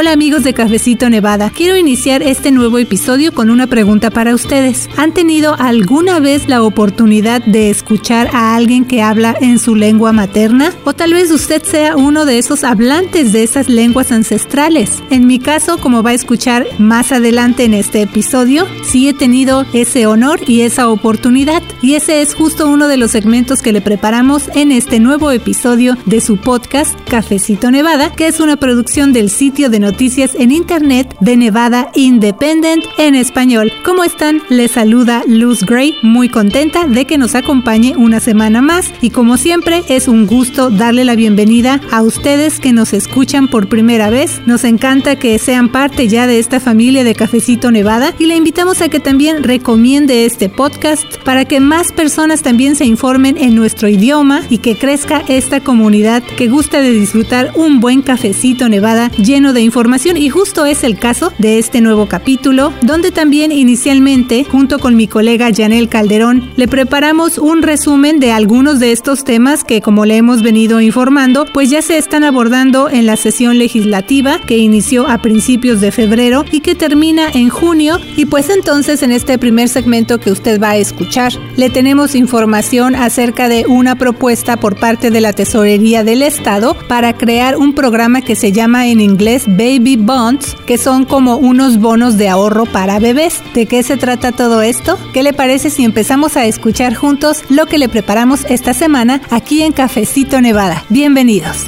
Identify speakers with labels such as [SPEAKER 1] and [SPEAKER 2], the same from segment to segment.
[SPEAKER 1] Hola amigos de Cafecito Nevada, quiero iniciar este nuevo episodio con una pregunta para ustedes. ¿Han tenido alguna vez la oportunidad de escuchar a alguien que habla en su lengua materna? O tal vez usted sea uno de esos hablantes de esas lenguas ancestrales. En mi caso, como va a escuchar más adelante en este episodio, sí he tenido ese honor y esa oportunidad. Y ese es justo uno de los segmentos que le preparamos en este nuevo episodio de su podcast Cafecito Nevada, que es una producción del sitio de noticias en Internet de Nevada Independent en español. ¿Cómo están? Les saluda Luz Gray, muy contenta de que nos acompañe una semana más y como siempre es un gusto darle la bienvenida a ustedes que nos escuchan por primera vez. Nos encanta que sean parte ya de esta familia de Cafecito Nevada y le invitamos a que también recomiende este podcast para que más personas también se informen en nuestro idioma y que crezca esta comunidad que gusta de disfrutar un buen cafecito Nevada lleno de información y justo es el caso de este nuevo capítulo, donde también inicialmente, junto con mi colega Janel Calderón, le preparamos un resumen de algunos de estos temas que, como le hemos venido informando, pues ya se están abordando en la sesión legislativa que inició a principios de febrero y que termina en junio. Y pues entonces en este primer segmento que usted va a escuchar, le tenemos información acerca de una propuesta por parte de la Tesorería del Estado para crear un programa que se llama en inglés Baby Bonds, que son como unos bonos de ahorro para bebés. ¿De qué se trata todo esto? ¿Qué le parece si empezamos a escuchar juntos lo que le preparamos esta semana aquí en Cafecito Nevada? Bienvenidos.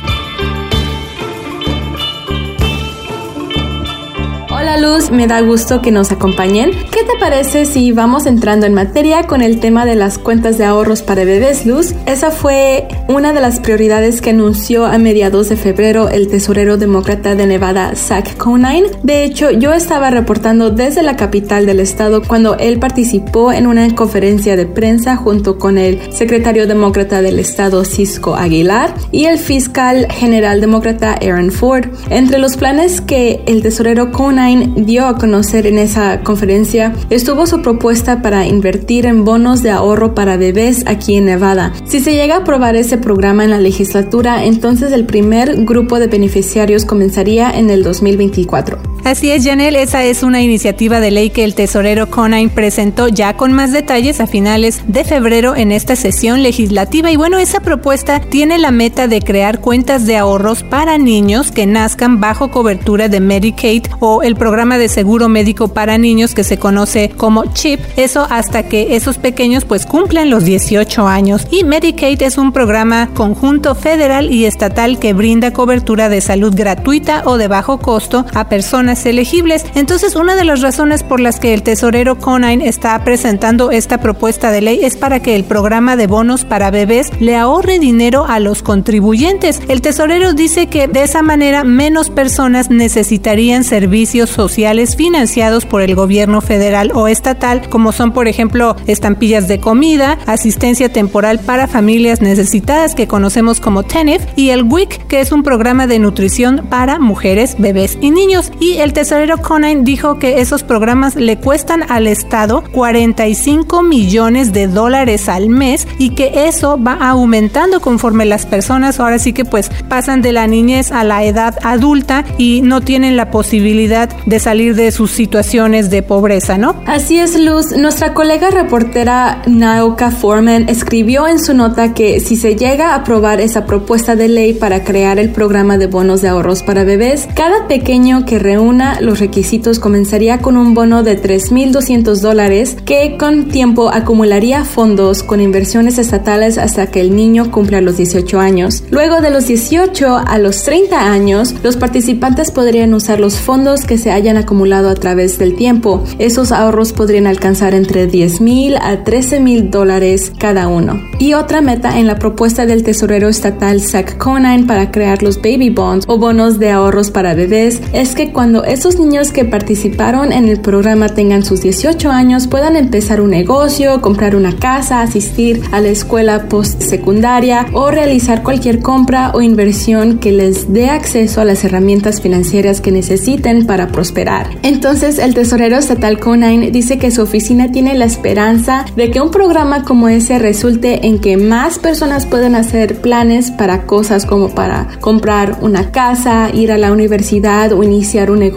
[SPEAKER 2] Hola Luz, me da gusto que nos acompañen. ¿Qué te parece si vamos entrando en materia con el tema de las cuentas de ahorros para bebés, Luz? Esa fue una de las prioridades que anunció a mediados de febrero el tesorero demócrata de Nevada, Zach Conine. De hecho, yo estaba reportando desde la capital del estado cuando él participó en una conferencia de prensa junto con el secretario demócrata del estado, Cisco Aguilar, y el fiscal general demócrata, Aaron Ford. Entre los planes que el tesorero Conine dio a conocer en esa conferencia estuvo su propuesta para invertir en bonos de ahorro para bebés aquí en Nevada. Si se llega a aprobar ese programa en la legislatura, entonces el primer grupo de beneficiarios comenzaría en el 2024.
[SPEAKER 1] Así es, Janel, esa es una iniciativa de ley que el tesorero Conine presentó ya con más detalles a finales de febrero en esta sesión legislativa. Y bueno, esa propuesta tiene la meta de crear cuentas de ahorros para niños que nazcan bajo cobertura de Medicaid o el programa de seguro médico para niños que se conoce como CHIP. Eso hasta que esos pequeños pues cumplan los 18 años. Y Medicaid es un programa conjunto federal y estatal que brinda cobertura de salud gratuita o de bajo costo a personas elegibles. Entonces, una de las razones por las que el tesorero Conine está presentando esta propuesta de ley es para que el programa de bonos para bebés le ahorre dinero a los contribuyentes. El tesorero dice que de esa manera menos personas necesitarían servicios sociales financiados por el gobierno federal o estatal, como son, por ejemplo, estampillas de comida, asistencia temporal para familias necesitadas que conocemos como TENEF y el WIC, que es un programa de nutrición para mujeres, bebés y niños. Y el tesorero Conine dijo que esos programas le cuestan al Estado 45 millones de dólares al mes y que eso va aumentando conforme las personas ahora sí que pues pasan de la niñez a la edad adulta y no tienen la posibilidad de salir de sus situaciones de pobreza, ¿no?
[SPEAKER 2] Así es, Luz. Nuestra colega reportera Naoka Foreman escribió en su nota que si se llega a aprobar esa propuesta de ley para crear el programa de bonos de ahorros para bebés, cada pequeño que reúne los requisitos comenzaría con un bono de 3.200 dólares que con tiempo acumularía fondos con inversiones estatales hasta que el niño cumpla los 18 años. Luego de los 18 a los 30 años, los participantes podrían usar los fondos que se hayan acumulado a través del tiempo. Esos ahorros podrían alcanzar entre 10.000 a 13.000 dólares cada uno. Y otra meta en la propuesta del tesorero estatal Zach Conine para crear los baby bonds o bonos de ahorros para bebés es que cuando esos niños que participaron en el programa tengan sus 18 años puedan empezar un negocio, comprar una casa, asistir a la escuela postsecundaria o realizar cualquier compra o inversión que les dé acceso a las herramientas financieras que necesiten para prosperar. Entonces el tesorero estatal Conine dice que su oficina tiene la esperanza de que un programa como ese resulte en que más personas puedan hacer planes para cosas como para comprar una casa, ir a la universidad o iniciar un negocio.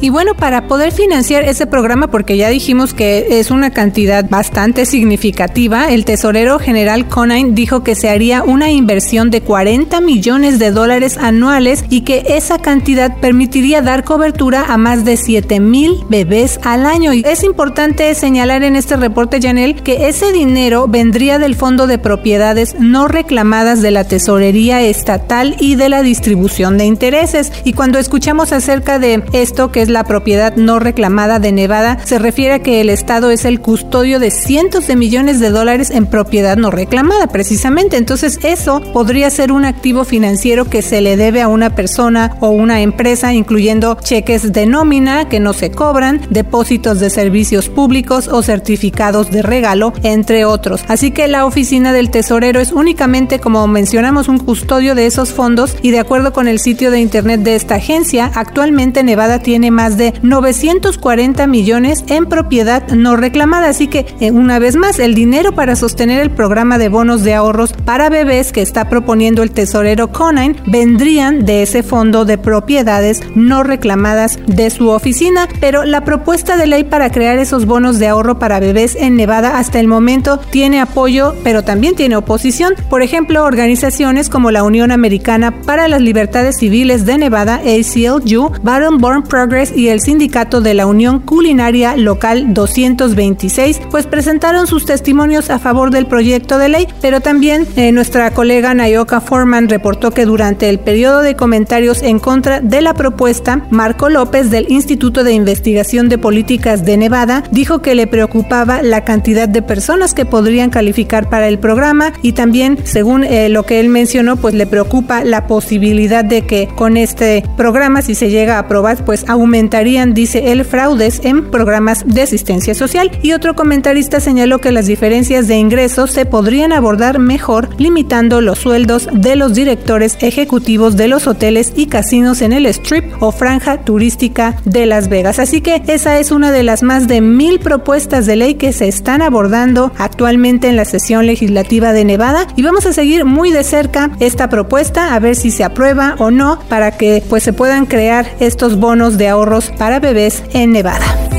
[SPEAKER 1] Y bueno, para poder financiar ese programa, porque ya dijimos que es una cantidad bastante significativa, el tesorero general Conine dijo que se haría una inversión de 40 millones de dólares anuales y que esa cantidad permitiría dar cobertura a más de 7 mil bebés al año. Y es importante señalar en este reporte, Janel, que ese dinero vendría del Fondo de Propiedades no reclamadas de la Tesorería Estatal y de la distribución de intereses. Y cuando escuchamos acerca de esto, que es la propiedad no reclamada de Nevada, se refiere a que el Estado es el custodio de cientos de millones de dólares en propiedad no reclamada, precisamente. Entonces, eso podría ser un activo financiero que se le debe a una persona o una empresa, incluyendo cheques de nómina que no se cobran, depósitos de servicios públicos o certificados de regalo, entre otros. Así que la oficina del tesorero es únicamente, como mencionamos, un custodio de esos fondos y de acuerdo con el sitio de internet de esta agencia, actualmente Nevada tiene más de 940 millones en propiedad no reclamada. Así que, eh, una vez más, el dinero para sostener el programa de bonos de ahorros para bebés que está proponiendo el tesorero Conine vendrían de ese fondo de propiedades no reclamadas de su oficina. Pero la propuesta de ley para crear esos bonos de ahorro para bebés en Nevada hasta el momento tiene apoyo, pero también tiene oposición. Por ejemplo, organizaciones como la Unión Americana para las Libertades Civiles de Nevada, ACLU, Born Progress y el Sindicato de la Unión Culinaria Local 226, pues presentaron sus testimonios a favor del proyecto de ley, pero también eh, nuestra colega Nayoka Foreman reportó que durante el periodo de comentarios en contra de la propuesta, Marco López del Instituto de Investigación de Políticas de Nevada dijo que le preocupaba la cantidad de personas que podrían calificar para el programa y también, según eh, lo que él mencionó, pues le preocupa la posibilidad de que con este programa, si se llega a aprobar, pues aumentarían, dice él, fraudes en programas de asistencia social. Y otro comentarista señaló que las diferencias de ingresos se podrían abordar mejor limitando los sueldos de los directores ejecutivos de los hoteles y casinos en el strip o franja turística de Las Vegas. Así que esa es una de las más de mil propuestas de ley que se están abordando actualmente en la sesión legislativa de Nevada y vamos a seguir muy de cerca esta propuesta a ver si se aprueba o no para que pues se puedan crear estos bonos de ahorros para bebés en Nevada.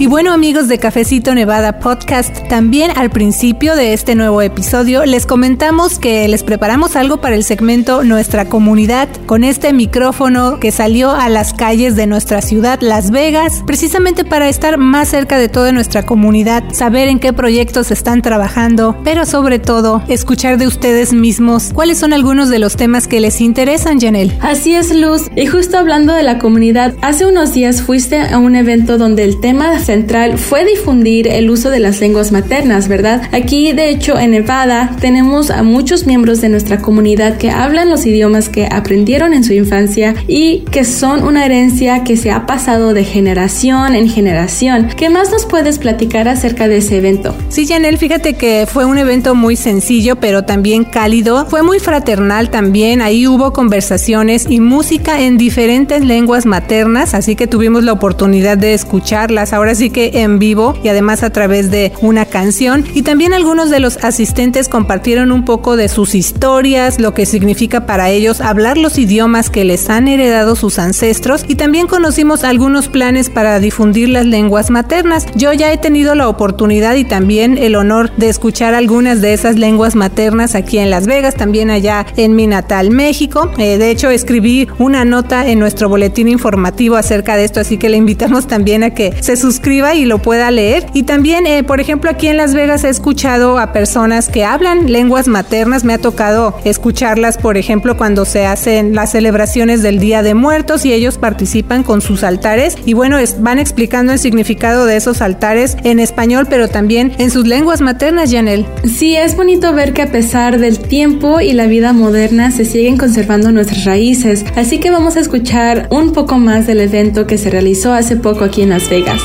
[SPEAKER 1] Y bueno amigos de Cafecito Nevada Podcast, también al principio de este nuevo episodio les comentamos que les preparamos algo para el segmento Nuestra Comunidad con este micrófono que salió a las calles de nuestra ciudad Las Vegas, precisamente para estar más cerca de toda nuestra comunidad, saber en qué proyectos están trabajando, pero sobre todo escuchar de ustedes mismos cuáles son algunos de los temas que les interesan, Janelle.
[SPEAKER 2] Así es, Luz. Y justo hablando de la comunidad, hace unos días fuiste a un evento donde el tema central fue difundir el uso de las lenguas maternas, ¿verdad? Aquí, de hecho, en Nevada tenemos a muchos miembros de nuestra comunidad que hablan los idiomas que aprendieron en su infancia y que son una herencia que se ha pasado de generación en generación. ¿Qué más nos puedes platicar acerca de ese evento?
[SPEAKER 1] Sí, Janel, fíjate que fue un evento muy sencillo, pero también cálido. Fue muy fraternal también. Ahí hubo conversaciones y música en diferentes lenguas maternas, así que tuvimos la oportunidad de escucharlas. Ahora así que en vivo y además a través de una canción. Y también algunos de los asistentes compartieron un poco de sus historias, lo que significa para ellos hablar los idiomas que les han heredado sus ancestros y también conocimos algunos planes para difundir las lenguas maternas. Yo ya he tenido la oportunidad y también el honor de escuchar algunas de esas lenguas maternas aquí en Las Vegas, también allá en mi natal México. Eh, de hecho, escribí una nota en nuestro boletín informativo acerca de esto, así que le invitamos también a que se suscriban y lo pueda leer. Y también, eh, por ejemplo, aquí en Las Vegas he escuchado a personas que hablan lenguas maternas. Me ha tocado escucharlas, por ejemplo, cuando se hacen las celebraciones del Día de Muertos y ellos participan con sus altares. Y bueno, van explicando el significado de esos altares en español, pero también en sus lenguas maternas, Janel.
[SPEAKER 2] Sí, es bonito ver que a pesar del tiempo y la vida moderna se siguen conservando nuestras raíces. Así que vamos a escuchar un poco más del evento que se realizó hace poco aquí en Las Vegas.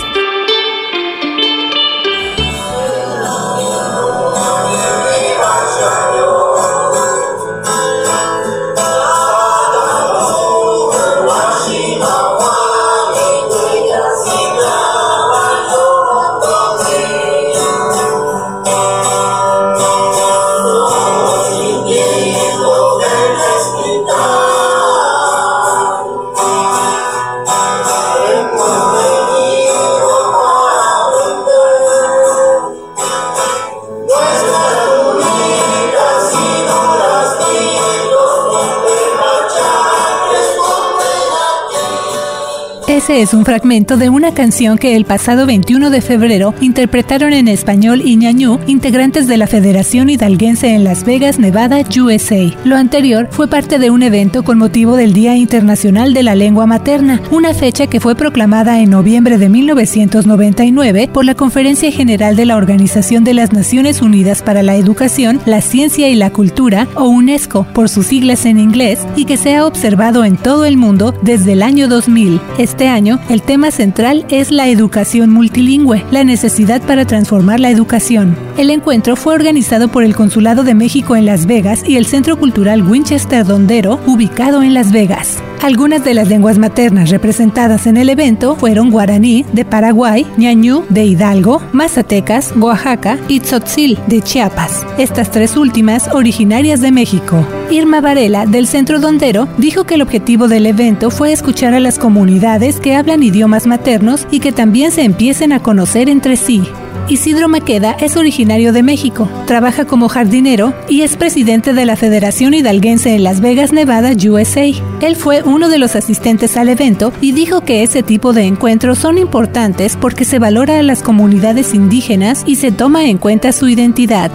[SPEAKER 1] Es un fragmento de una canción que el pasado 21 de febrero interpretaron en español y ñañú integrantes de la Federación Hidalguense en Las Vegas, Nevada, USA. Lo anterior fue parte de un evento con motivo del Día Internacional de la Lengua Materna, una fecha que fue proclamada en noviembre de 1999 por la Conferencia General de la Organización de las Naciones Unidas para la Educación, la Ciencia y la Cultura, o UNESCO, por sus siglas en inglés, y que se ha observado en todo el mundo desde el año 2000. Este el tema central es la educación multilingüe, la necesidad para transformar la educación. El encuentro fue organizado por el Consulado de México en Las Vegas y el Centro Cultural Winchester Dondero, ubicado en Las Vegas. Algunas de las lenguas maternas representadas en el evento fueron guaraní de Paraguay, ñañú de Hidalgo, mazatecas, Oaxaca y tzotzil de Chiapas, estas tres últimas originarias de México. Irma Varela, del Centro Dondero, dijo que el objetivo del evento fue escuchar a las comunidades que hablan idiomas maternos y que también se empiecen a conocer entre sí. Isidro Maqueda es originario de México, trabaja como jardinero y es presidente de la Federación Hidalguense en Las Vegas, Nevada, USA. Él fue uno de los asistentes al evento y dijo que ese tipo de encuentros son importantes porque se valora a las comunidades indígenas y se toma en cuenta su identidad.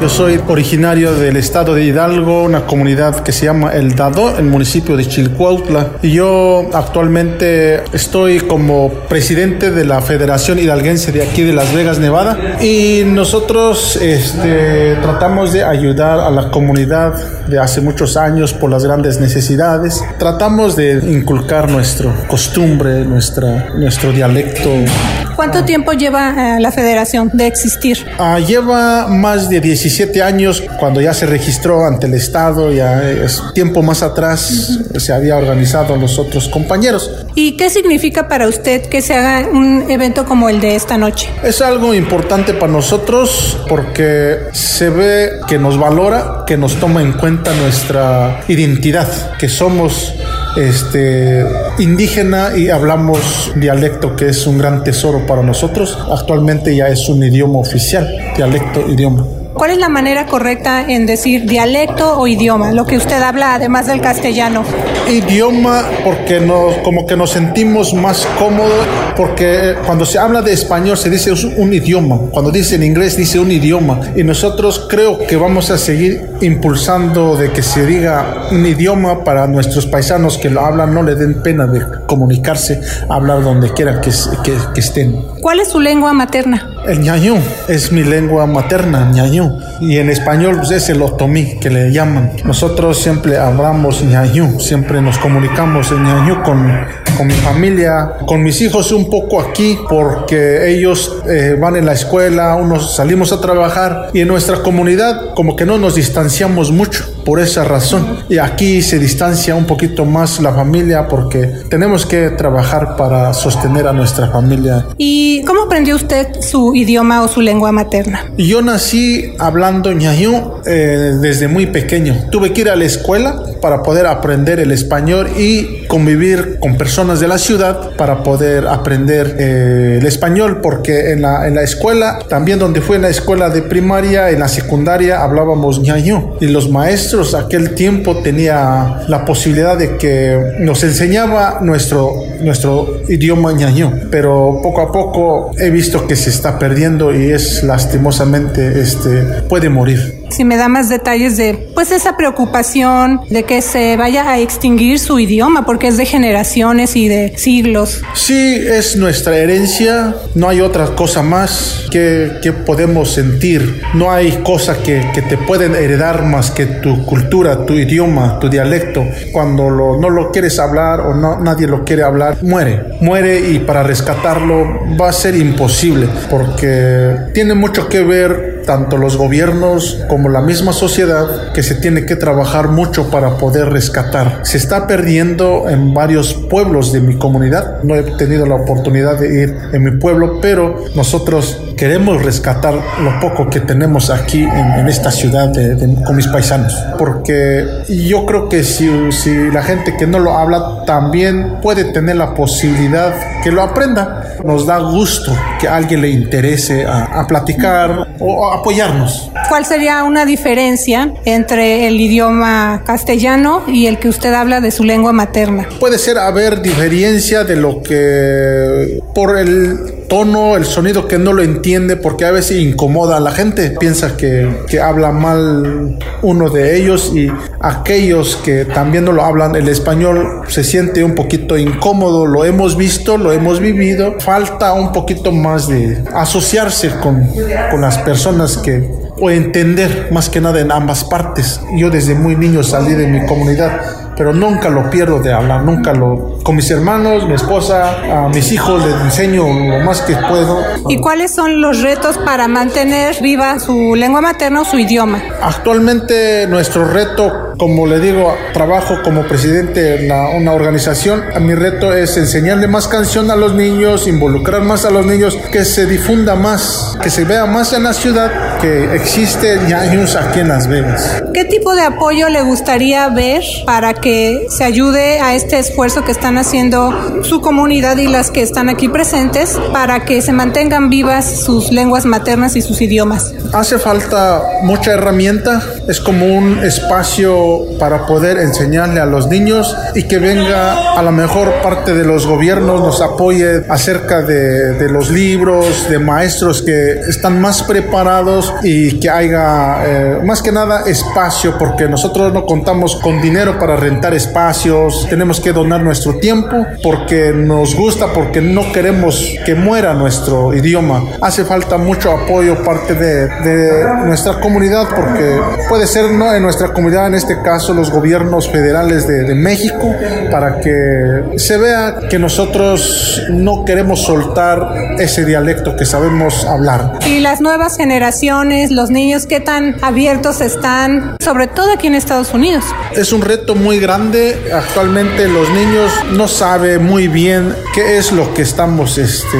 [SPEAKER 3] Yo soy originario del estado de Hidalgo, una comunidad que se llama El Dado, el municipio de Chilcuautla. Y yo actualmente estoy como presidente de la Federación Hidalguense de aquí de Las Vegas, Nevada. Y nosotros este, tratamos de ayudar a la comunidad de hace muchos años por las grandes necesidades. Tratamos de inculcar nuestra costumbre, nuestra, nuestro dialecto.
[SPEAKER 1] ¿Cuánto tiempo lleva eh, la federación de existir?
[SPEAKER 3] Ah, lleva más de 17 años cuando ya se registró ante el Estado, ya es tiempo más atrás se había organizado los otros compañeros.
[SPEAKER 1] ¿Y qué significa para usted que se haga un evento como el de esta noche?
[SPEAKER 3] Es algo importante para nosotros porque se ve que nos valora, que nos toma en cuenta nuestra identidad, que somos este, indígena y hablamos dialecto que es un gran tesoro para nosotros. Actualmente ya es un idioma oficial, dialecto, idioma.
[SPEAKER 1] ¿Cuál es la manera correcta en decir dialecto o idioma? Lo que usted habla además del castellano.
[SPEAKER 3] Idioma porque nos, como que nos sentimos más cómodos, porque cuando se habla de español se dice un idioma, cuando dice en inglés dice un idioma, y nosotros creo que vamos a seguir impulsando de que se diga un idioma para nuestros paisanos que lo hablan, no le den pena de comunicarse, hablar donde quieran que, que, que estén.
[SPEAKER 1] ¿Cuál es su lengua materna?
[SPEAKER 3] El ñañú es mi lengua materna, ñañú. Y en español pues, es el otomí que le llaman. Nosotros siempre hablamos ñañú, siempre nos comunicamos en ñañú con, con mi familia, con mis hijos un poco aquí porque ellos eh, van en la escuela, unos salimos a trabajar y en nuestra comunidad como que no nos distanciamos mucho por esa razón. Y aquí se distancia un poquito más la familia porque tenemos que trabajar para sostener a nuestra familia.
[SPEAKER 1] ¿Y cómo aprendió usted su idioma o su lengua materna.
[SPEAKER 3] Yo nací hablando ñañú eh, desde muy pequeño. Tuve que ir a la escuela para poder aprender el español y convivir con personas de la ciudad para poder aprender eh, el español, porque en la, en la escuela, también donde fue en la escuela de primaria, en la secundaria hablábamos ñañú y los maestros aquel tiempo tenía la posibilidad de que nos enseñaba nuestro, nuestro idioma ñañú, pero poco a poco he visto que se está perdiendo y es lastimosamente este puede morir
[SPEAKER 1] si me da más detalles de pues esa preocupación de que se vaya a extinguir su idioma porque es de generaciones y de siglos.
[SPEAKER 3] Sí, es nuestra herencia, no hay otra cosa más que, que podemos sentir, no hay cosa que, que, te pueden heredar más que tu cultura, tu idioma, tu dialecto. Cuando lo, no lo quieres hablar o no, nadie lo quiere hablar, muere, muere y para rescatarlo va a ser imposible porque tiene mucho que ver tanto los gobiernos como la misma sociedad que se tiene que trabajar mucho para poder rescatar. Se está perdiendo en varios pueblos de mi comunidad. No he tenido la oportunidad de ir en mi pueblo, pero nosotros queremos rescatar lo poco que tenemos aquí en, esta ciudad con mis paisanos. Porque yo creo que si, si la gente que no lo habla también puede tener la posibilidad que lo aprenda, nos da gusto que a alguien le interese a, a platicar o a apoyarnos.
[SPEAKER 1] ¿Cuál sería una diferencia entre el idioma castellano y el que usted habla de su lengua materna?
[SPEAKER 3] Puede ser haber diferencia de lo que por el tono, el sonido que no lo entiende porque a veces incomoda a la gente. Piensa que, que, habla mal uno de ellos y aquellos que también no lo hablan el español se siente un poquito incómodo. Lo hemos visto, lo hemos vivido. Falta un poquito más de asociarse con, con las personas que o entender más que nada en ambas partes. Yo desde muy niño salí de mi comunidad pero nunca lo pierdo de hablar, nunca lo... Con mis hermanos, mi esposa, a mis hijos les enseño lo más que puedo.
[SPEAKER 1] ¿Y cuáles son los retos para mantener viva su lengua materna o su idioma?
[SPEAKER 3] Actualmente nuestro reto, como le digo, trabajo como presidente de una organización, mi reto es enseñarle más canción a los niños, involucrar más a los niños, que se difunda más, que se vea más en la ciudad que existe ñaños aquí en Las Vegas.
[SPEAKER 1] ¿Qué tipo de apoyo le gustaría ver para que se ayude a este esfuerzo que están haciendo su comunidad y las que están aquí presentes para que se mantengan vivas sus lenguas maternas y sus idiomas.
[SPEAKER 3] Hace falta mucha herramienta, es como un espacio para poder enseñarle a los niños y que venga a la mejor parte de los gobiernos, nos apoye acerca de, de los libros, de maestros que están más preparados y que haya eh, más que nada espacio porque nosotros no contamos con dinero para rentar espacios, tenemos que donar nuestro tiempo porque nos gusta, porque no queremos que muera nuestro idioma. Hace falta mucho apoyo parte de, de nuestra comunidad porque puede ser no en nuestra comunidad, en este caso los gobiernos federales de, de México, para que se vea que nosotros no queremos soltar ese dialecto que sabemos hablar.
[SPEAKER 1] Y las nuevas generaciones, los niños, ¿qué tan abiertos están, sobre todo aquí en Estados Unidos?
[SPEAKER 3] Es un reto muy grande Actualmente los niños no saben muy bien qué es lo que estamos este,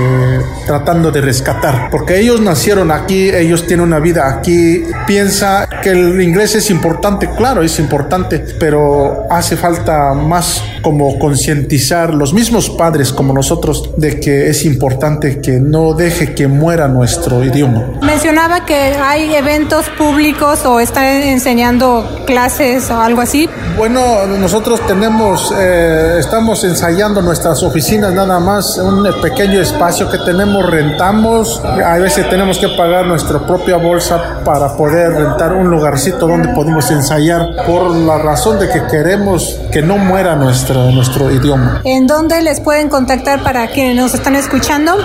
[SPEAKER 3] tratando de rescatar, porque ellos nacieron aquí, ellos tienen una vida aquí, piensa que el inglés es importante, claro, es importante, pero hace falta más como concientizar los mismos padres como nosotros de que es importante que no deje que muera nuestro idioma.
[SPEAKER 1] Mencionaba que hay eventos públicos o están enseñando clases o algo así.
[SPEAKER 3] Bueno, nosotros tenemos, eh, estamos ensayando nuestras oficinas nada más, un pequeño espacio que tenemos, rentamos, a veces tenemos que pagar nuestra propia bolsa para poder rentar un lugarcito donde podemos ensayar por la razón de que queremos que no muera nuestro, nuestro idioma.
[SPEAKER 1] ¿En dónde les pueden contactar para quienes nos están escuchando?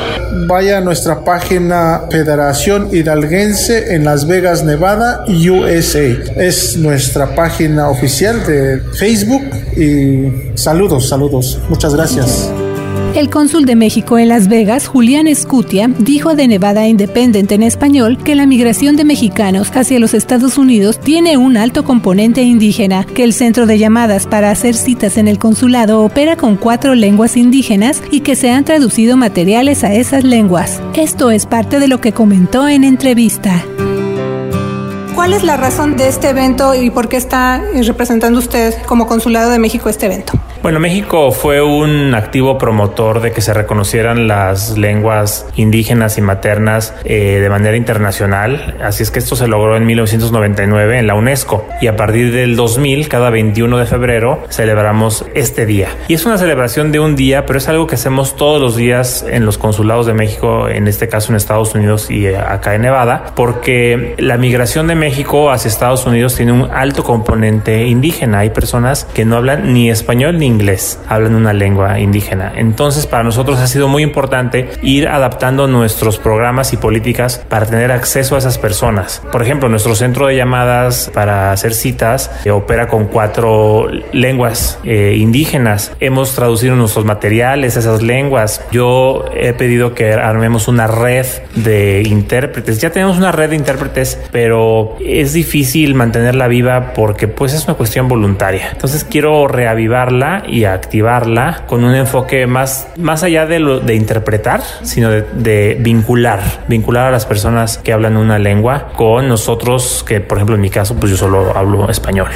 [SPEAKER 3] Vaya a nuestra página Federación Hidalguense en Las Vegas, Nevada, USA. Es nuestra página oficial de Facebook y saludos, saludos. Muchas gracias.
[SPEAKER 1] El cónsul de México en Las Vegas, Julián Escutia, dijo de Nevada Independent en español que la migración de mexicanos hacia los Estados Unidos tiene un alto componente indígena, que el centro de llamadas para hacer citas en el consulado opera con cuatro lenguas indígenas y que se han traducido materiales a esas lenguas. Esto es parte de lo que comentó en entrevista.
[SPEAKER 4] ¿Cuál es la razón de este evento y por qué está representando usted como Consulado de México este evento?
[SPEAKER 5] Bueno, México fue un activo promotor de que se reconocieran las lenguas indígenas y maternas eh, de manera internacional. Así es que esto se logró en 1999 en la UNESCO. Y a partir del 2000, cada 21 de febrero, celebramos este día. Y es una celebración de un día, pero es algo que hacemos todos los días en los consulados de México, en este caso en Estados Unidos y eh, acá en Nevada, porque la migración de México hacia Estados Unidos tiene un alto componente indígena. Hay personas que no hablan ni español ni inglés, hablan una lengua indígena. Entonces, para nosotros ha sido muy importante ir adaptando nuestros programas y políticas para tener acceso a esas personas. Por ejemplo, nuestro centro de llamadas para hacer citas eh, opera con cuatro lenguas eh, indígenas. Hemos traducido nuestros materiales a esas lenguas. Yo he pedido que armemos una red de intérpretes. Ya tenemos una red de intérpretes, pero es difícil mantenerla viva porque pues es una cuestión voluntaria. Entonces quiero reavivarla y activarla con un enfoque más, más allá de, lo, de interpretar, sino de, vincular, vincular a las personas que hablan una lengua con nosotros, que por ejemplo en mi caso, pues yo solo hablo español,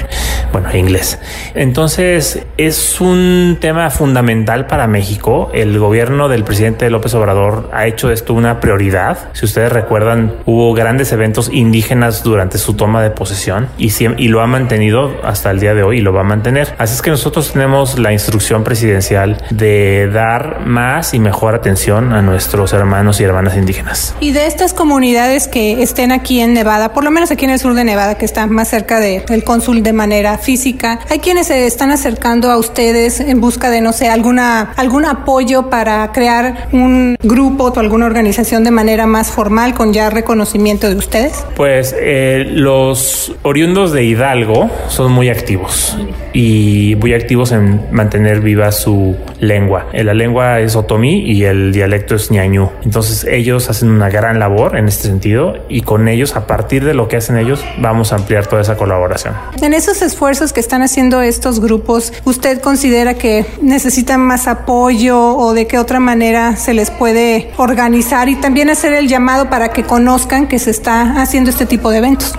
[SPEAKER 5] bueno, inglés. Entonces es un tema fundamental para México. El gobierno del presidente López Obrador ha hecho esto una prioridad. Si ustedes recuerdan, hubo grandes eventos indígenas durante su toma de posesión y, y lo ha mantenido hasta el día de hoy y lo va a mantener. Así es que nosotros tenemos la instrucción presidencial de dar más y mejor atención a nuestros hermanos y hermanas indígenas.
[SPEAKER 4] Y de estas comunidades que estén aquí en Nevada, por lo menos aquí en el sur de Nevada, que está más cerca del cónsul de manera física, hay quienes se están acercando a ustedes en busca de, no sé, alguna, algún apoyo para crear un grupo o alguna organización de manera más formal con ya reconocimiento de ustedes?
[SPEAKER 5] Pues eh, los oriundos de Hidalgo son muy activos y muy activos en mantener viva su lengua. Eh, la lengua es otomí y el dialecto es ñañú. Entonces ellos hacen una gran labor en este sentido y con ellos, a partir de lo que hacen ellos, vamos a ampliar toda esa colaboración.
[SPEAKER 4] En esos esfuerzos que están haciendo estos grupos, ¿usted considera que necesitan más apoyo o de qué otra manera se les puede organizar y también hacer el llamado para que conozcan que se está haciendo este tipo de eventos?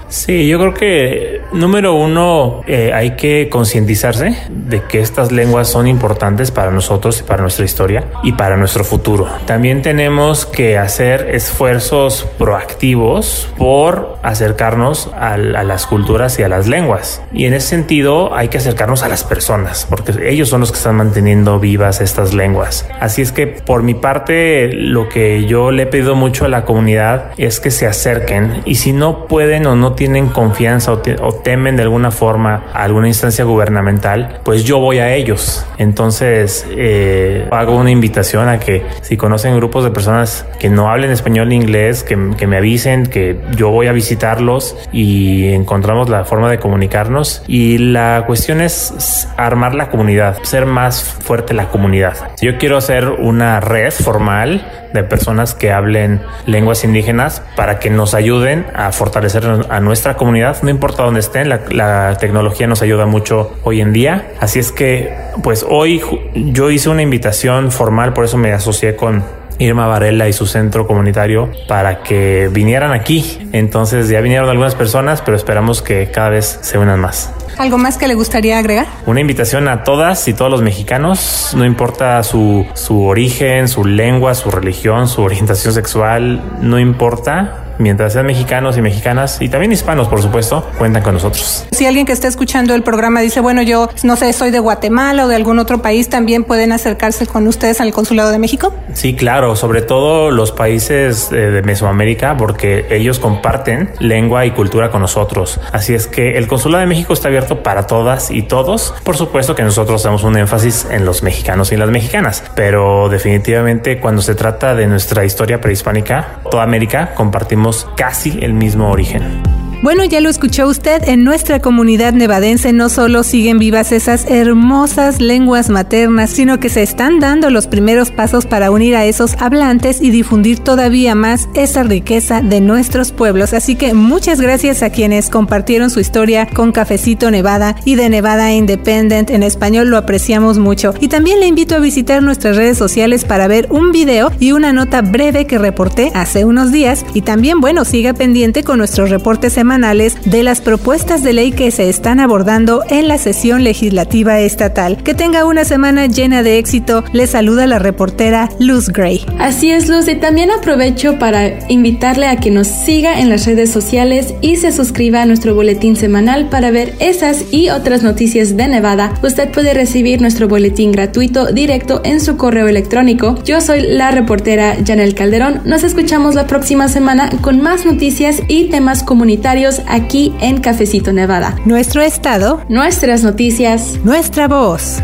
[SPEAKER 5] Sí, yo creo que número uno eh, hay que concientizarse de que estas lenguas son importantes para nosotros y para nuestra historia y para nuestro futuro. También tenemos que hacer esfuerzos proactivos por acercarnos a, a las culturas y a las lenguas. Y en ese sentido hay que acercarnos a las personas, porque ellos son los que están manteniendo vivas estas lenguas. Así es que por mi parte lo que yo le he pedido mucho a la comunidad es que se acerquen y si no pueden o no tienen confianza o, temen de alguna forma alguna instancia gubernamental, pues yo voy a ellos. Entonces eh, hago una invitación a que si conocen grupos de personas que no hablen español ni inglés, que, que me avisen, que yo voy a visitarlos y encontramos la forma de comunicarnos. Y la cuestión es armar la comunidad, ser más fuerte la comunidad. Yo quiero hacer una red formal de personas que hablen lenguas indígenas para que nos ayuden a fortalecer a nuestra comunidad, no importa dónde estén, la, tecnología nos ayuda mucho hoy en día. Así es que, pues hoy yo hice una invitación formal, por eso me asocié con Irma Varela y su centro comunitario para que vinieran aquí. Entonces ya vinieron algunas personas, pero esperamos que cada vez se unan más.
[SPEAKER 4] ¿Algo más que le gustaría agregar?
[SPEAKER 5] Una invitación a todas y todos los mexicanos, no importa su, su origen, su lengua, su religión, su orientación sexual, no importa mientras sean mexicanos y mexicanas y también hispanos, por supuesto, cuentan con nosotros.
[SPEAKER 4] Si alguien que está escuchando el programa dice, bueno, yo no sé, soy de Guatemala o de algún otro país, ¿también pueden acercarse con ustedes al Consulado de México?
[SPEAKER 5] Sí, claro, sobre todo los países eh, de Mesoamérica, porque ellos comparten lengua y cultura con nosotros. Así es que el Consulado de México está abierto para todas y todos. Por supuesto que nosotros damos un énfasis en los mexicanos y las mexicanas, pero definitivamente cuando se trata de nuestra historia prehispánica, toda América compartimos casi el mismo origen.
[SPEAKER 1] Bueno, ya lo escuchó usted, en nuestra comunidad nevadense no solo siguen vivas esas hermosas lenguas maternas, sino que se están dando los primeros pasos para unir a esos hablantes y difundir todavía más esa riqueza de nuestros pueblos. Así que muchas gracias a quienes compartieron su historia con Cafecito Nevada y de Nevada Independent en español, lo apreciamos mucho. Y también le invito a visitar nuestras redes sociales para ver un video y una nota breve que reporté hace unos días. Y también, bueno, siga pendiente con nuestros reportes semanales de las propuestas de ley que se están abordando en la sesión legislativa estatal. Que tenga una semana llena de éxito. Le saluda la reportera Luz Gray.
[SPEAKER 2] Así es, Luz, y también aprovecho para invitarle a que nos siga en las redes sociales y se suscriba a nuestro boletín semanal para ver esas y otras noticias de Nevada. Usted puede recibir nuestro boletín gratuito directo en su correo electrónico. Yo soy la reportera Janel Calderón. Nos escuchamos la próxima semana con más noticias y temas comunitarios aquí en Cafecito Nevada.
[SPEAKER 1] Nuestro estado,
[SPEAKER 2] nuestras noticias,
[SPEAKER 1] nuestra voz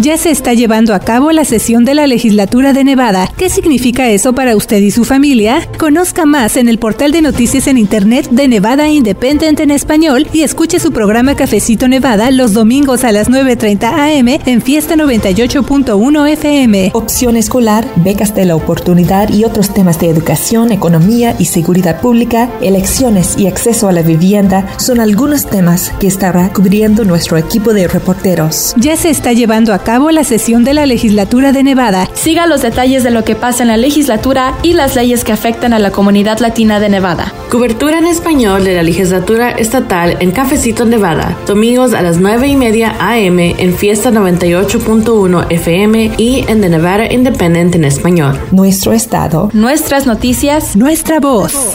[SPEAKER 1] ya se está llevando a cabo la sesión de la legislatura de Nevada. ¿Qué significa eso para usted y su familia? Conozca más en el portal de noticias en Internet de Nevada Independent en español y escuche su programa Cafecito Nevada los domingos a las 9.30 am en Fiesta 98.1 FM.
[SPEAKER 6] Opción escolar, becas de la oportunidad y otros temas de educación, economía y seguridad pública, elecciones y acceso a la vivienda son algunos temas que estará cubriendo nuestro equipo de reporteros.
[SPEAKER 1] Ya se está llevando a cabo la sesión de la legislatura de Nevada.
[SPEAKER 2] Siga los detalles de lo que pasa en la legislatura y las leyes que afectan a la comunidad latina de Nevada.
[SPEAKER 7] Cobertura en español de la legislatura estatal en Cafecito Nevada, domingos a las 9 y media AM en Fiesta 98.1 FM y en The Nevada Independent en español.
[SPEAKER 6] Nuestro estado,
[SPEAKER 2] nuestras noticias,
[SPEAKER 1] nuestra voz.